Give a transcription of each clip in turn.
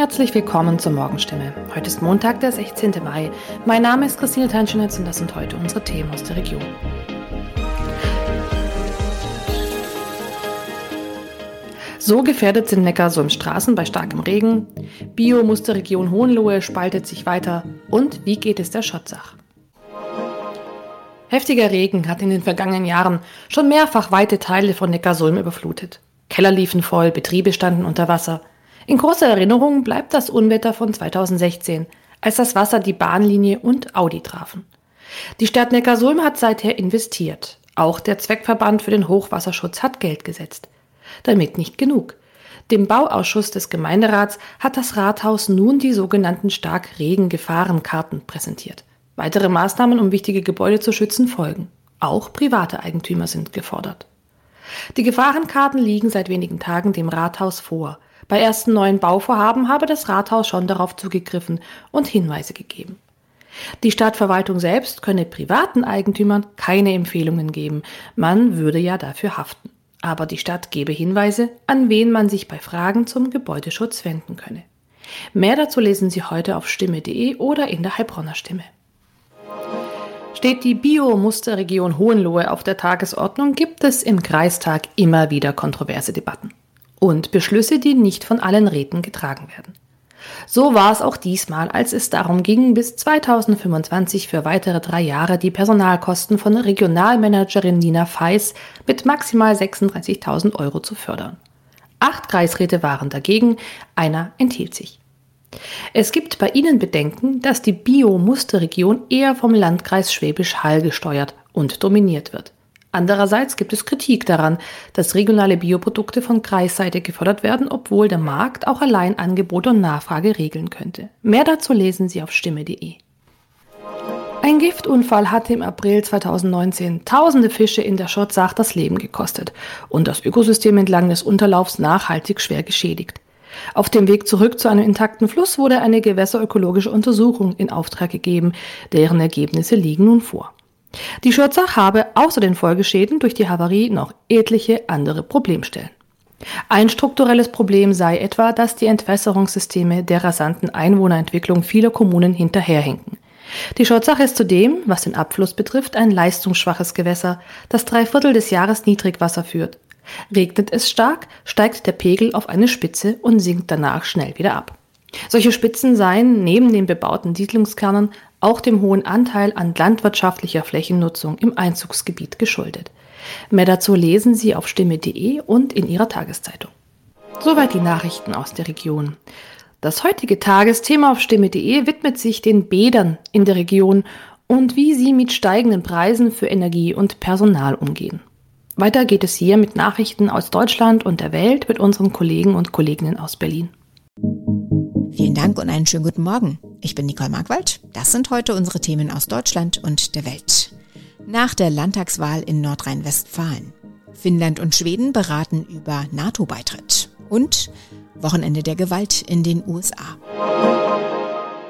Herzlich willkommen zur Morgenstimme. Heute ist Montag, der 16. Mai. Mein Name ist Christine Tanschenitz und das sind heute unsere Themen aus der Region. So gefährdet sind Neckarsulm-Straßen bei starkem Regen. Bio-Musterregion Hohenlohe spaltet sich weiter. Und wie geht es der Schotzach? Heftiger Regen hat in den vergangenen Jahren schon mehrfach weite Teile von Neckarsulm überflutet. Keller liefen voll, Betriebe standen unter Wasser. In großer Erinnerung bleibt das Unwetter von 2016, als das Wasser die Bahnlinie und Audi trafen. Die Stadt Neckarsulm hat seither investiert. Auch der Zweckverband für den Hochwasserschutz hat Geld gesetzt. Damit nicht genug. Dem Bauausschuss des Gemeinderats hat das Rathaus nun die sogenannten Starkregen-Gefahrenkarten präsentiert. Weitere Maßnahmen, um wichtige Gebäude zu schützen, folgen. Auch private Eigentümer sind gefordert. Die Gefahrenkarten liegen seit wenigen Tagen dem Rathaus vor. Bei ersten neuen Bauvorhaben habe das Rathaus schon darauf zugegriffen und Hinweise gegeben. Die Stadtverwaltung selbst könne privaten Eigentümern keine Empfehlungen geben, man würde ja dafür haften. Aber die Stadt gebe Hinweise, an wen man sich bei Fragen zum Gebäudeschutz wenden könne. Mehr dazu lesen Sie heute auf stimme.de oder in der Heilbronner Stimme. Steht die Bio-Musterregion Hohenlohe auf der Tagesordnung, gibt es im Kreistag immer wieder kontroverse Debatten und Beschlüsse, die nicht von allen Räten getragen werden. So war es auch diesmal, als es darum ging, bis 2025 für weitere drei Jahre die Personalkosten von Regionalmanagerin Nina Feiss mit maximal 36.000 Euro zu fördern. Acht Kreisräte waren dagegen, einer enthielt sich. Es gibt bei ihnen Bedenken, dass die Bio-Musterregion eher vom Landkreis Schwäbisch Hall gesteuert und dominiert wird. Andererseits gibt es Kritik daran, dass regionale Bioprodukte von Kreisseite gefördert werden, obwohl der Markt auch allein Angebot und Nachfrage regeln könnte. Mehr dazu lesen Sie auf stimme.de. Ein Giftunfall hatte im April 2019 tausende Fische in der Schotzach das Leben gekostet und das Ökosystem entlang des Unterlaufs nachhaltig schwer geschädigt. Auf dem Weg zurück zu einem intakten Fluss wurde eine gewässerökologische Untersuchung in Auftrag gegeben, deren Ergebnisse liegen nun vor. Die Schürzach habe außer den Folgeschäden durch die Havarie noch etliche andere Problemstellen. Ein strukturelles Problem sei etwa, dass die Entwässerungssysteme der rasanten Einwohnerentwicklung vieler Kommunen hinterherhinken. Die Schotzach ist zudem, was den Abfluss betrifft, ein leistungsschwaches Gewässer, das drei Viertel des Jahres Niedrigwasser führt. Regnet es stark, steigt der Pegel auf eine Spitze und sinkt danach schnell wieder ab. Solche Spitzen seien neben den bebauten Siedlungskernen auch dem hohen Anteil an landwirtschaftlicher Flächennutzung im Einzugsgebiet geschuldet. Mehr dazu lesen Sie auf stimme.de und in Ihrer Tageszeitung. Soweit die Nachrichten aus der Region. Das heutige Tagesthema auf stimme.de widmet sich den Bädern in der Region und wie sie mit steigenden Preisen für Energie und Personal umgehen. Weiter geht es hier mit Nachrichten aus Deutschland und der Welt mit unseren Kollegen und Kolleginnen aus Berlin. Vielen Dank und einen schönen guten Morgen. Ich bin Nicole Markwald. Das sind heute unsere Themen aus Deutschland und der Welt. Nach der Landtagswahl in Nordrhein-Westfalen. Finnland und Schweden beraten über NATO-Beitritt. Und Wochenende der Gewalt in den USA.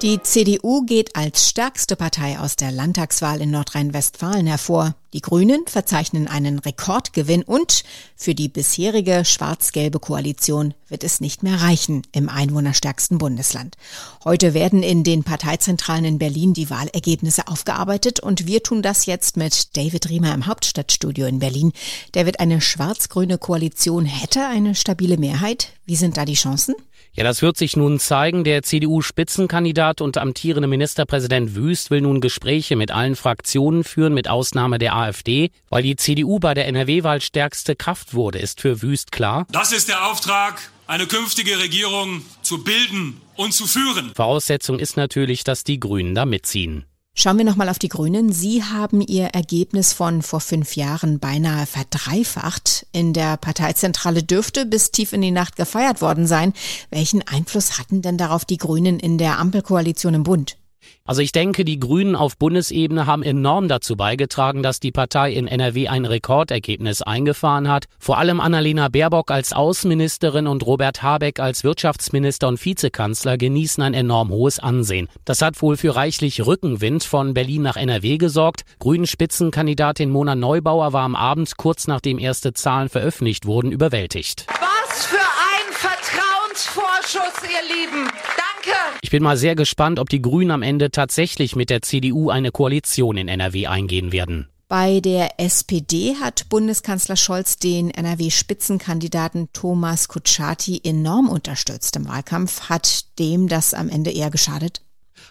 Die CDU geht als stärkste Partei aus der Landtagswahl in Nordrhein-Westfalen hervor. Die Grünen verzeichnen einen Rekordgewinn und für die bisherige schwarz-gelbe Koalition wird es nicht mehr reichen im einwohnerstärksten Bundesland. Heute werden in den Parteizentralen in Berlin die Wahlergebnisse aufgearbeitet und wir tun das jetzt mit David Riemer im Hauptstadtstudio in Berlin. David, eine schwarz-grüne Koalition hätte eine stabile Mehrheit. Wie sind da die Chancen? Ja, das wird sich nun zeigen. Der CDU-Spitzenkandidat und amtierende Ministerpräsident Wüst will nun Gespräche mit allen Fraktionen führen, mit Ausnahme der AfD. Weil die CDU bei der NRW-Wahl stärkste Kraft wurde, ist für Wüst klar. Das ist der Auftrag, eine künftige Regierung zu bilden und zu führen. Voraussetzung ist natürlich, dass die Grünen da mitziehen. Schauen wir nochmal auf die Grünen. Sie haben ihr Ergebnis von vor fünf Jahren beinahe verdreifacht. In der Parteizentrale dürfte bis tief in die Nacht gefeiert worden sein. Welchen Einfluss hatten denn darauf die Grünen in der Ampelkoalition im Bund? Also ich denke, die Grünen auf Bundesebene haben enorm dazu beigetragen, dass die Partei in NRW ein Rekordergebnis eingefahren hat. Vor allem Annalena Baerbock als Außenministerin und Robert Habeck als Wirtschaftsminister und Vizekanzler genießen ein enorm hohes Ansehen. Das hat wohl für reichlich Rückenwind von Berlin nach NRW gesorgt. Grünen Spitzenkandidatin Mona Neubauer war am Abend kurz nachdem erste Zahlen veröffentlicht wurden überwältigt. Was für ein Vertrauen Vertrauensvorschuss, ihr Lieben. Danke. Ich bin mal sehr gespannt, ob die Grünen am Ende tatsächlich mit der CDU eine Koalition in NRW eingehen werden. Bei der SPD hat Bundeskanzler Scholz den NRW-Spitzenkandidaten Thomas Kutschaty enorm unterstützt im Wahlkampf. Hat dem das am Ende eher geschadet?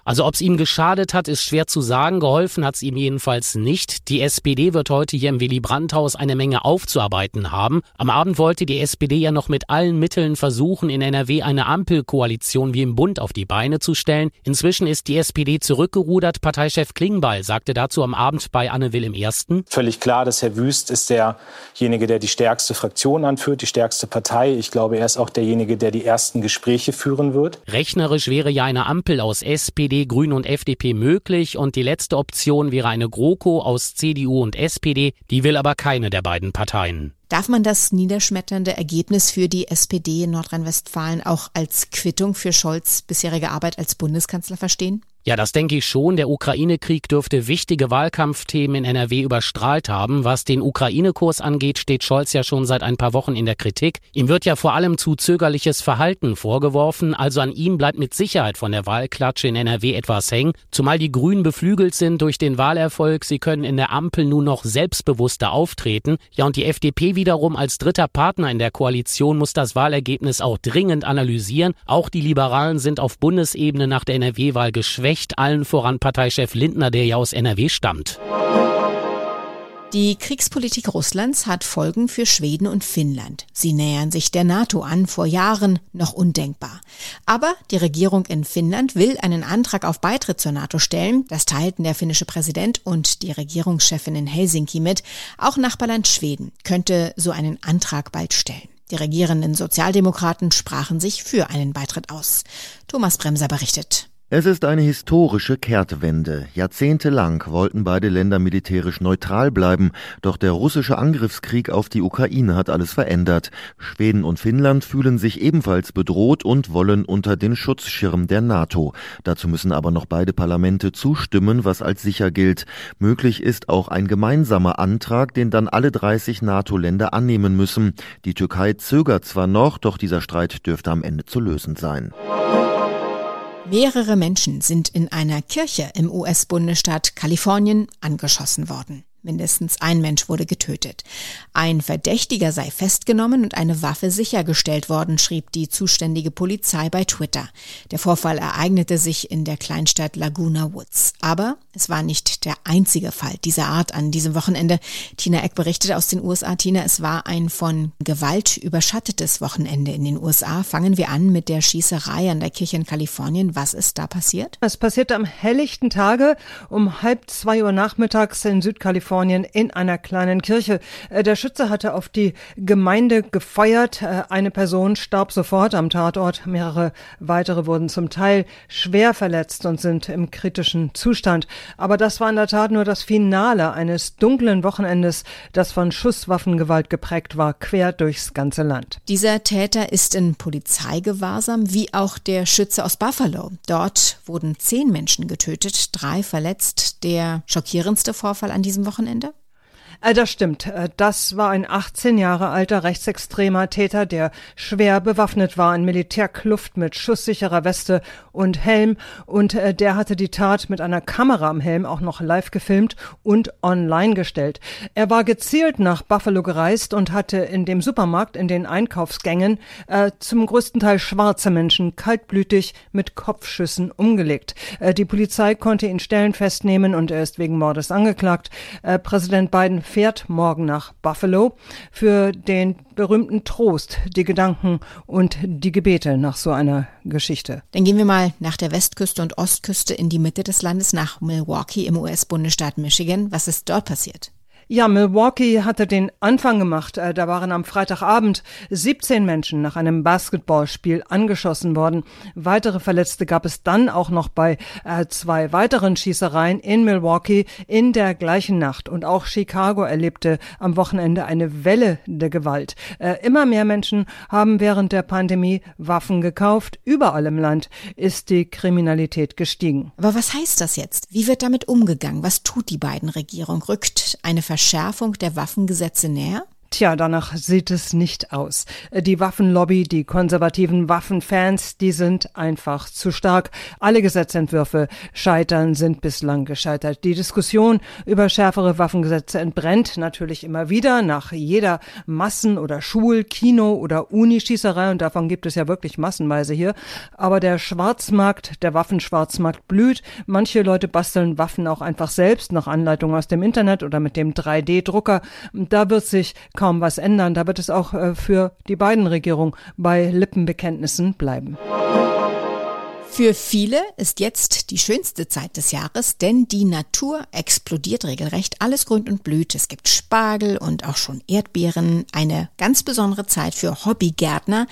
Also ob es ihm geschadet hat, ist schwer zu sagen. Geholfen hat es ihm jedenfalls nicht. Die SPD wird heute hier im Willy Brandt-Haus eine Menge aufzuarbeiten haben. Am Abend wollte die SPD ja noch mit allen Mitteln versuchen, in NRW eine Ampelkoalition wie im Bund auf die Beine zu stellen. Inzwischen ist die SPD zurückgerudert. Parteichef Klingbeil sagte dazu am Abend bei Anne Will im Ersten. Völlig klar, dass Herr Wüst ist derjenige, der die stärkste Fraktion anführt, die stärkste Partei. Ich glaube, er ist auch derjenige, der die ersten Gespräche führen wird. Rechnerisch wäre ja eine Ampel aus SPD, SPD, Grünen und FDP möglich und die letzte Option wäre eine GroKo aus CDU und SPD, die will aber keine der beiden Parteien. Darf man das niederschmetternde Ergebnis für die SPD in Nordrhein-Westfalen auch als Quittung für Scholz bisherige Arbeit als Bundeskanzler verstehen? Ja, das denke ich schon. Der Ukraine-Krieg dürfte wichtige Wahlkampfthemen in NRW überstrahlt haben. Was den Ukraine-Kurs angeht, steht Scholz ja schon seit ein paar Wochen in der Kritik. Ihm wird ja vor allem zu zögerliches Verhalten vorgeworfen. Also an ihm bleibt mit Sicherheit von der Wahlklatsche in NRW etwas hängen. Zumal die Grünen beflügelt sind durch den Wahlerfolg. Sie können in der Ampel nun noch selbstbewusster auftreten. Ja, und die FDP wiederum als dritter Partner in der Koalition muss das Wahlergebnis auch dringend analysieren. Auch die Liberalen sind auf Bundesebene nach der NRW-Wahl geschwächt recht, allen voran Parteichef Lindner, der ja aus NRW stammt. Die Kriegspolitik Russlands hat Folgen für Schweden und Finnland. Sie nähern sich der NATO an, vor Jahren noch undenkbar. Aber die Regierung in Finnland will einen Antrag auf Beitritt zur NATO stellen. Das teilten der finnische Präsident und die Regierungschefin in Helsinki mit. Auch Nachbarland Schweden könnte so einen Antrag bald stellen. Die regierenden Sozialdemokraten sprachen sich für einen Beitritt aus. Thomas Bremser berichtet. Es ist eine historische Kehrtwende. Jahrzehntelang wollten beide Länder militärisch neutral bleiben, doch der russische Angriffskrieg auf die Ukraine hat alles verändert. Schweden und Finnland fühlen sich ebenfalls bedroht und wollen unter den Schutzschirm der NATO. Dazu müssen aber noch beide Parlamente zustimmen, was als sicher gilt. Möglich ist auch ein gemeinsamer Antrag, den dann alle 30 NATO-Länder annehmen müssen. Die Türkei zögert zwar noch, doch dieser Streit dürfte am Ende zu lösen sein. Mehrere Menschen sind in einer Kirche im US-Bundesstaat Kalifornien angeschossen worden. Mindestens ein Mensch wurde getötet. Ein Verdächtiger sei festgenommen und eine Waffe sichergestellt worden, schrieb die zuständige Polizei bei Twitter. Der Vorfall ereignete sich in der Kleinstadt Laguna Woods. Aber es war nicht der einzige Fall dieser Art an diesem Wochenende. Tina Eck berichtete aus den USA. Tina, es war ein von Gewalt überschattetes Wochenende in den USA. Fangen wir an mit der Schießerei an der Kirche in Kalifornien. Was ist da passiert? Es passierte am helllichten Tage um halb zwei Uhr nachmittags in Südkalifornien Kalifornien in einer kleinen Kirche. Äh, der Schütze hatte auf die Gemeinde gefeuert. Äh, eine Person starb sofort am Tatort. Mehrere weitere wurden zum Teil schwer verletzt und sind im kritischen Zustand. Aber das war in der Tat nur das Finale eines dunklen Wochenendes, das von Schusswaffengewalt geprägt war, quer durchs ganze Land. Dieser Täter ist in Polizeigewahrsam, wie auch der Schütze aus Buffalo. Dort wurden zehn Menschen getötet, drei verletzt. Der schockierendste Vorfall an diesem Wochenende Wochenende? Äh, das stimmt. Äh, das war ein 18 Jahre alter rechtsextremer Täter, der schwer bewaffnet war in Militärkluft mit schusssicherer Weste und Helm. Und äh, der hatte die Tat mit einer Kamera am Helm auch noch live gefilmt und online gestellt. Er war gezielt nach Buffalo gereist und hatte in dem Supermarkt in den Einkaufsgängen äh, zum größten Teil schwarze Menschen kaltblütig mit Kopfschüssen umgelegt. Äh, die Polizei konnte ihn Stellen festnehmen und er ist wegen Mordes angeklagt. Äh, Präsident Biden fährt morgen nach Buffalo für den berühmten Trost, die Gedanken und die Gebete nach so einer Geschichte. Dann gehen wir mal nach der Westküste und Ostküste in die Mitte des Landes, nach Milwaukee im US-Bundesstaat Michigan. Was ist dort passiert? Ja, Milwaukee hatte den Anfang gemacht. Äh, da waren am Freitagabend 17 Menschen nach einem Basketballspiel angeschossen worden. Weitere Verletzte gab es dann auch noch bei äh, zwei weiteren Schießereien in Milwaukee in der gleichen Nacht. Und auch Chicago erlebte am Wochenende eine Welle der Gewalt. Äh, immer mehr Menschen haben während der Pandemie Waffen gekauft. Überall im Land ist die Kriminalität gestiegen. Aber was heißt das jetzt? Wie wird damit umgegangen? Was tut die beiden Regierung? Rückt eine Verschärfung der Waffengesetze näher? Tja, danach sieht es nicht aus. Die Waffenlobby, die konservativen Waffenfans, die sind einfach zu stark. Alle Gesetzentwürfe scheitern, sind bislang gescheitert. Die Diskussion über schärfere Waffengesetze entbrennt natürlich immer wieder nach jeder Massen- oder Schul-, Kino- oder Unischießerei und davon gibt es ja wirklich massenweise hier. Aber der Schwarzmarkt, der Waffenschwarzmarkt blüht. Manche Leute basteln Waffen auch einfach selbst nach Anleitung aus dem Internet oder mit dem 3D-Drucker. Da wird sich was ändern. Da wird es auch äh, für die beiden Regierungen bei Lippenbekenntnissen bleiben. Für viele ist jetzt die schönste Zeit des Jahres, denn die Natur explodiert regelrecht. Alles grünt und blüht. Es gibt Spargel und auch schon Erdbeeren. Eine ganz besondere Zeit für Hobbygärtner.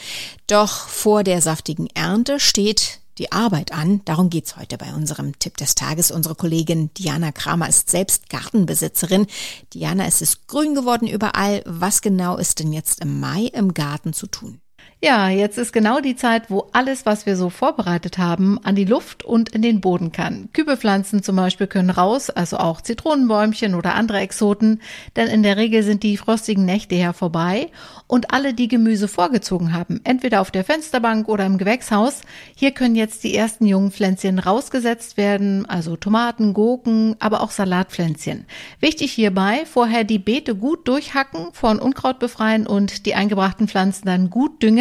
Doch vor der saftigen Ernte steht die Arbeit an. Darum geht's heute bei unserem Tipp des Tages. Unsere Kollegin Diana Kramer ist selbst Gartenbesitzerin. Diana, es ist grün geworden überall. Was genau ist denn jetzt im Mai im Garten zu tun? Ja, jetzt ist genau die Zeit, wo alles, was wir so vorbereitet haben, an die Luft und in den Boden kann. Kübelpflanzen zum Beispiel können raus, also auch Zitronenbäumchen oder andere Exoten, denn in der Regel sind die frostigen Nächte ja vorbei und alle, die Gemüse vorgezogen haben, entweder auf der Fensterbank oder im Gewächshaus, hier können jetzt die ersten jungen Pflänzchen rausgesetzt werden, also Tomaten, Gurken, aber auch Salatpflänzchen. Wichtig hierbei, vorher die Beete gut durchhacken, von Unkraut befreien und die eingebrachten Pflanzen dann gut düngen,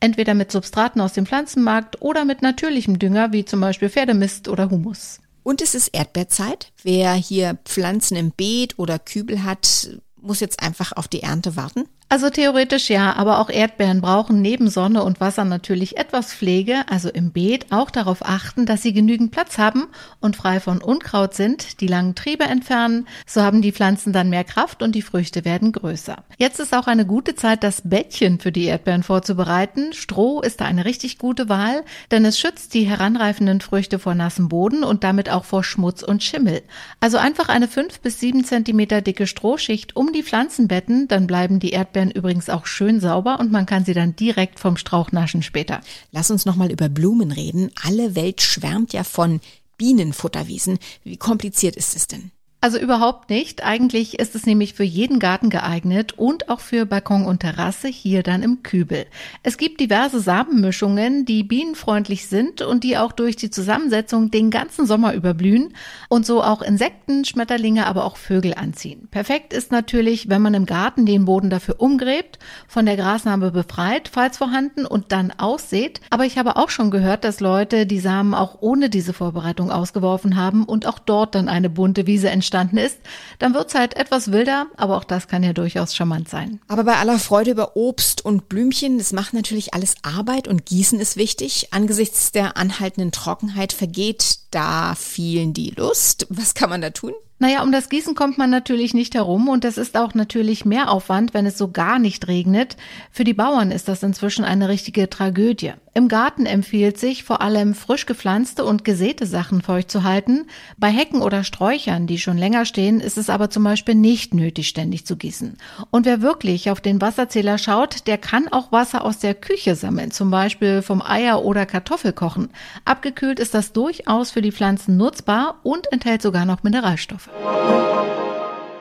entweder mit Substraten aus dem Pflanzenmarkt oder mit natürlichem Dünger, wie zum Beispiel Pferdemist oder Humus. Und es ist Erdbeerzeit. Wer hier Pflanzen im Beet oder Kübel hat, muss jetzt einfach auf die Ernte warten? Also theoretisch ja, aber auch Erdbeeren brauchen neben Sonne und Wasser natürlich etwas Pflege, also im Beet auch darauf achten, dass sie genügend Platz haben und frei von Unkraut sind, die langen Triebe entfernen, so haben die Pflanzen dann mehr Kraft und die Früchte werden größer. Jetzt ist auch eine gute Zeit, das Bettchen für die Erdbeeren vorzubereiten. Stroh ist da eine richtig gute Wahl, denn es schützt die heranreifenden Früchte vor nassem Boden und damit auch vor Schmutz und Schimmel. Also einfach eine fünf bis sieben Zentimeter dicke Strohschicht um die Pflanzenbetten, dann bleiben die Erdbeeren Erdbeeren übrigens auch schön sauber und man kann sie dann direkt vom Strauch naschen später. Lass uns nochmal über Blumen reden. Alle Welt schwärmt ja von Bienenfutterwiesen. Wie kompliziert ist es denn? Also überhaupt nicht. Eigentlich ist es nämlich für jeden Garten geeignet und auch für Balkon und Terrasse hier dann im Kübel. Es gibt diverse Samenmischungen, die bienenfreundlich sind und die auch durch die Zusammensetzung den ganzen Sommer überblühen und so auch Insekten, Schmetterlinge, aber auch Vögel anziehen. Perfekt ist natürlich, wenn man im Garten den Boden dafür umgräbt, von der Grasnarbe befreit, falls vorhanden und dann aussät. Aber ich habe auch schon gehört, dass Leute die Samen auch ohne diese Vorbereitung ausgeworfen haben und auch dort dann eine bunte Wiese entsteht entstanden ist, dann wird's halt etwas wilder, aber auch das kann ja durchaus charmant sein. Aber bei aller Freude über Obst und Blümchen, das macht natürlich alles Arbeit und Gießen ist wichtig. Angesichts der anhaltenden Trockenheit vergeht da vielen die Lust. Was kann man da tun? Naja, um das Gießen kommt man natürlich nicht herum und das ist auch natürlich mehr Aufwand, wenn es so gar nicht regnet. Für die Bauern ist das inzwischen eine richtige Tragödie. Im Garten empfiehlt sich vor allem frisch gepflanzte und gesäte Sachen feucht zu halten. Bei Hecken oder Sträuchern, die schon länger stehen, ist es aber zum Beispiel nicht nötig, ständig zu gießen. Und wer wirklich auf den Wasserzähler schaut, der kann auch Wasser aus der Küche sammeln, zum Beispiel vom Eier- oder Kartoffelkochen. Abgekühlt ist das durchaus für die Pflanzen nutzbar und enthält sogar noch Mineralstoffe.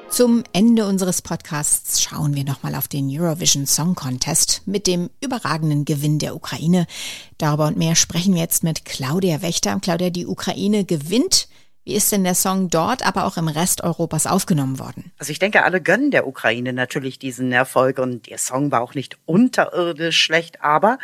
Zum Ende unseres Podcasts schauen wir nochmal auf den Eurovision Song Contest mit dem überragenden Gewinn der Ukraine. Darüber und mehr sprechen wir jetzt mit Claudia Wächter. Claudia, die Ukraine gewinnt. Wie ist denn der Song dort, aber auch im Rest Europas aufgenommen worden? Also ich denke, alle gönnen der Ukraine natürlich diesen Erfolg und der Song war auch nicht unterirdisch schlecht, aber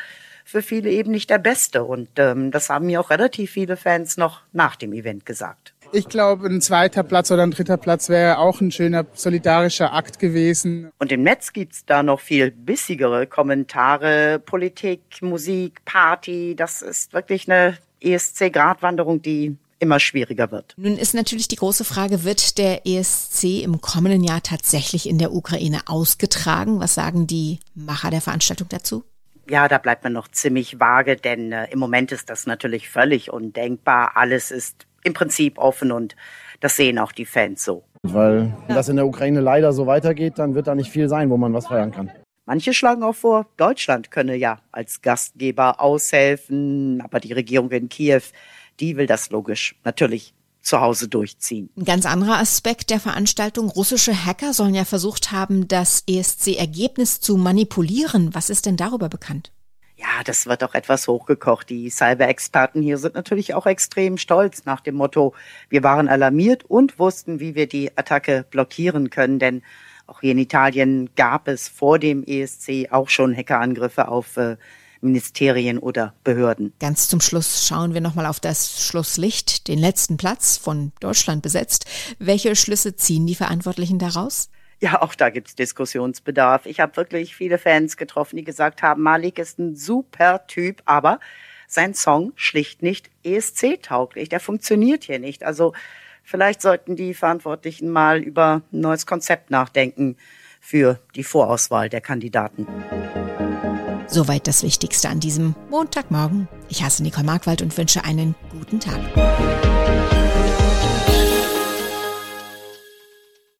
für viele eben nicht der beste. Und ähm, das haben mir auch relativ viele Fans noch nach dem Event gesagt. Ich glaube, ein zweiter Platz oder ein dritter Platz wäre auch ein schöner solidarischer Akt gewesen. Und im Netz gibt's da noch viel bissigere Kommentare. Politik, Musik, Party. Das ist wirklich eine ESC-Gratwanderung, die immer schwieriger wird. Nun ist natürlich die große Frage, wird der ESC im kommenden Jahr tatsächlich in der Ukraine ausgetragen? Was sagen die Macher der Veranstaltung dazu? Ja, da bleibt man noch ziemlich vage, denn äh, im Moment ist das natürlich völlig undenkbar. Alles ist im Prinzip offen und das sehen auch die Fans so. Weil wenn das in der Ukraine leider so weitergeht, dann wird da nicht viel sein, wo man was feiern kann. Manche schlagen auch vor, Deutschland könne ja als Gastgeber aushelfen, aber die Regierung in Kiew, die will das logisch natürlich zu Hause durchziehen. Ein ganz anderer Aspekt der Veranstaltung. Russische Hacker sollen ja versucht haben, das ESC-Ergebnis zu manipulieren. Was ist denn darüber bekannt? Ja, das wird auch etwas hochgekocht. Die Cyber-Experten hier sind natürlich auch extrem stolz nach dem Motto, wir waren alarmiert und wussten, wie wir die Attacke blockieren können, denn auch hier in Italien gab es vor dem ESC auch schon Hackerangriffe auf äh, Ministerien oder Behörden. Ganz zum Schluss schauen wir nochmal auf das Schlusslicht, den letzten Platz von Deutschland besetzt. Welche Schlüsse ziehen die Verantwortlichen daraus? Ja, auch da gibt's Diskussionsbedarf. Ich habe wirklich viele Fans getroffen, die gesagt haben, Malik ist ein super Typ, aber sein Song schlicht nicht ESC-tauglich. Der funktioniert hier nicht. Also vielleicht sollten die Verantwortlichen mal über ein neues Konzept nachdenken für die Vorauswahl der Kandidaten. Soweit das Wichtigste an diesem Montagmorgen. Ich heiße Nicole Markwald und wünsche einen guten Tag.